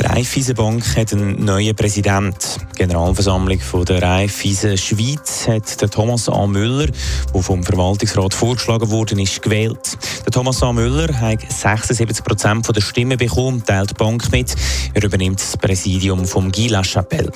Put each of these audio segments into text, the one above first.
Die Raiffeisenbank hat einen neuen Präsident. Die Generalversammlung von der Raiffeisen Schweiz hat der Thomas A. Müller, der vom Verwaltungsrat vorgeschlagen worden ist, gewählt. Der Thomas A. Müller hat 76 Prozent der Stimmen bekommen, teilt die Bank mit. Er übernimmt das Präsidium vom Guy Lachapelle.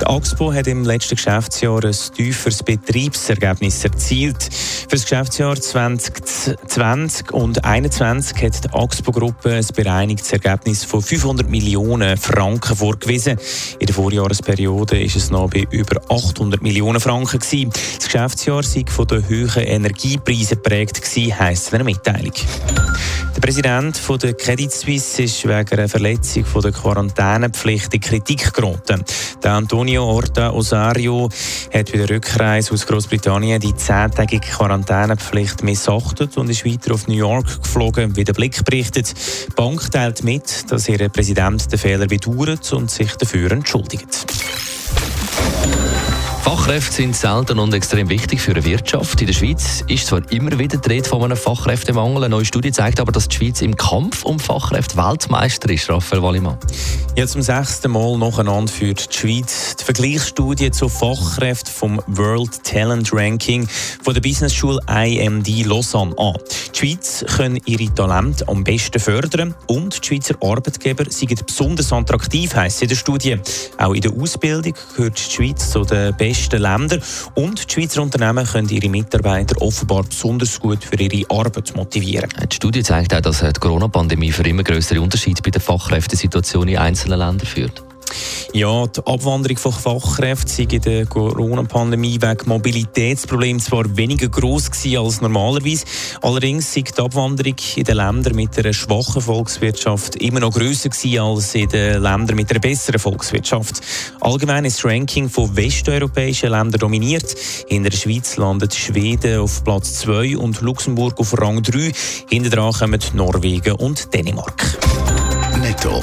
Die Axpo hat im letzten Geschäftsjahr ein tieferes Betriebsergebnis erzielt. Für das Geschäftsjahr 2020 und 2021 hat die Axpo-Gruppe ein bereinigtes Ergebnis von 500 Millionen Franken vorgewiesen. In der Vorjahresperiode ist es noch bei über 800 Millionen Franken gewesen. Das Geschäftsjahr sei von den hohen Energiepreisen geprägt heisst in einer Mitteilung. Präsident von der Credit Suisse ist wegen einer Verletzung von der Quarantänepflicht in Kritik geraten. Der Antonio Orta Osario hat bei der Rückreise aus Großbritannien die zehntägige Quarantänepflicht missachtet und ist weiter auf New York geflogen, wie der Blick berichtet. Die Bank teilt mit, dass ihr Präsident den Fehler bedauert und sich dafür entschuldigt. Fachkräfte sind selten und extrem wichtig für eine Wirtschaft. In der Schweiz ist zwar immer wieder die Rede von einem Fachkräftemangel. Eine neue Studie zeigt aber, dass die Schweiz im Kampf um Fachkräfte Weltmeister ist. Raphael Wallimann. Ja, zum sechsten Mal nacheinander führt die Schweiz die Vergleichsstudie zu Fachkräften vom World Talent Ranking von der Business School IMD Lausanne an. Die Schweiz können ihre Talente am besten fördern und die Schweizer Arbeitgeber sind besonders attraktiv, heisst in der Studie. Auch in der Ausbildung gehört die Schweiz zu den besten Ländern und die Schweizer Unternehmen können ihre Mitarbeiter offenbar besonders gut für ihre Arbeit motivieren. Die Studie zeigt auch, dass die Corona-Pandemie für immer größere Unterschiede bei der Fachkräftesituation in einzelnen Ländern führt. Ja, die Abwanderung von Fachkräften sei in der Corona-Pandemie wegen Mobilitätsproblemen zwar weniger gewesen als normalerweise, allerdings sei die Abwanderung in den Ländern mit einer schwachen Volkswirtschaft immer noch grösser als in den Ländern mit einer besseren Volkswirtschaft. Allgemein ist das Ranking von westeuropäischen Ländern dominiert. In der Schweiz landet Schweden auf Platz 2 und Luxemburg auf Rang 3. Hinter dran kommen Norwegen und Dänemark. Netto,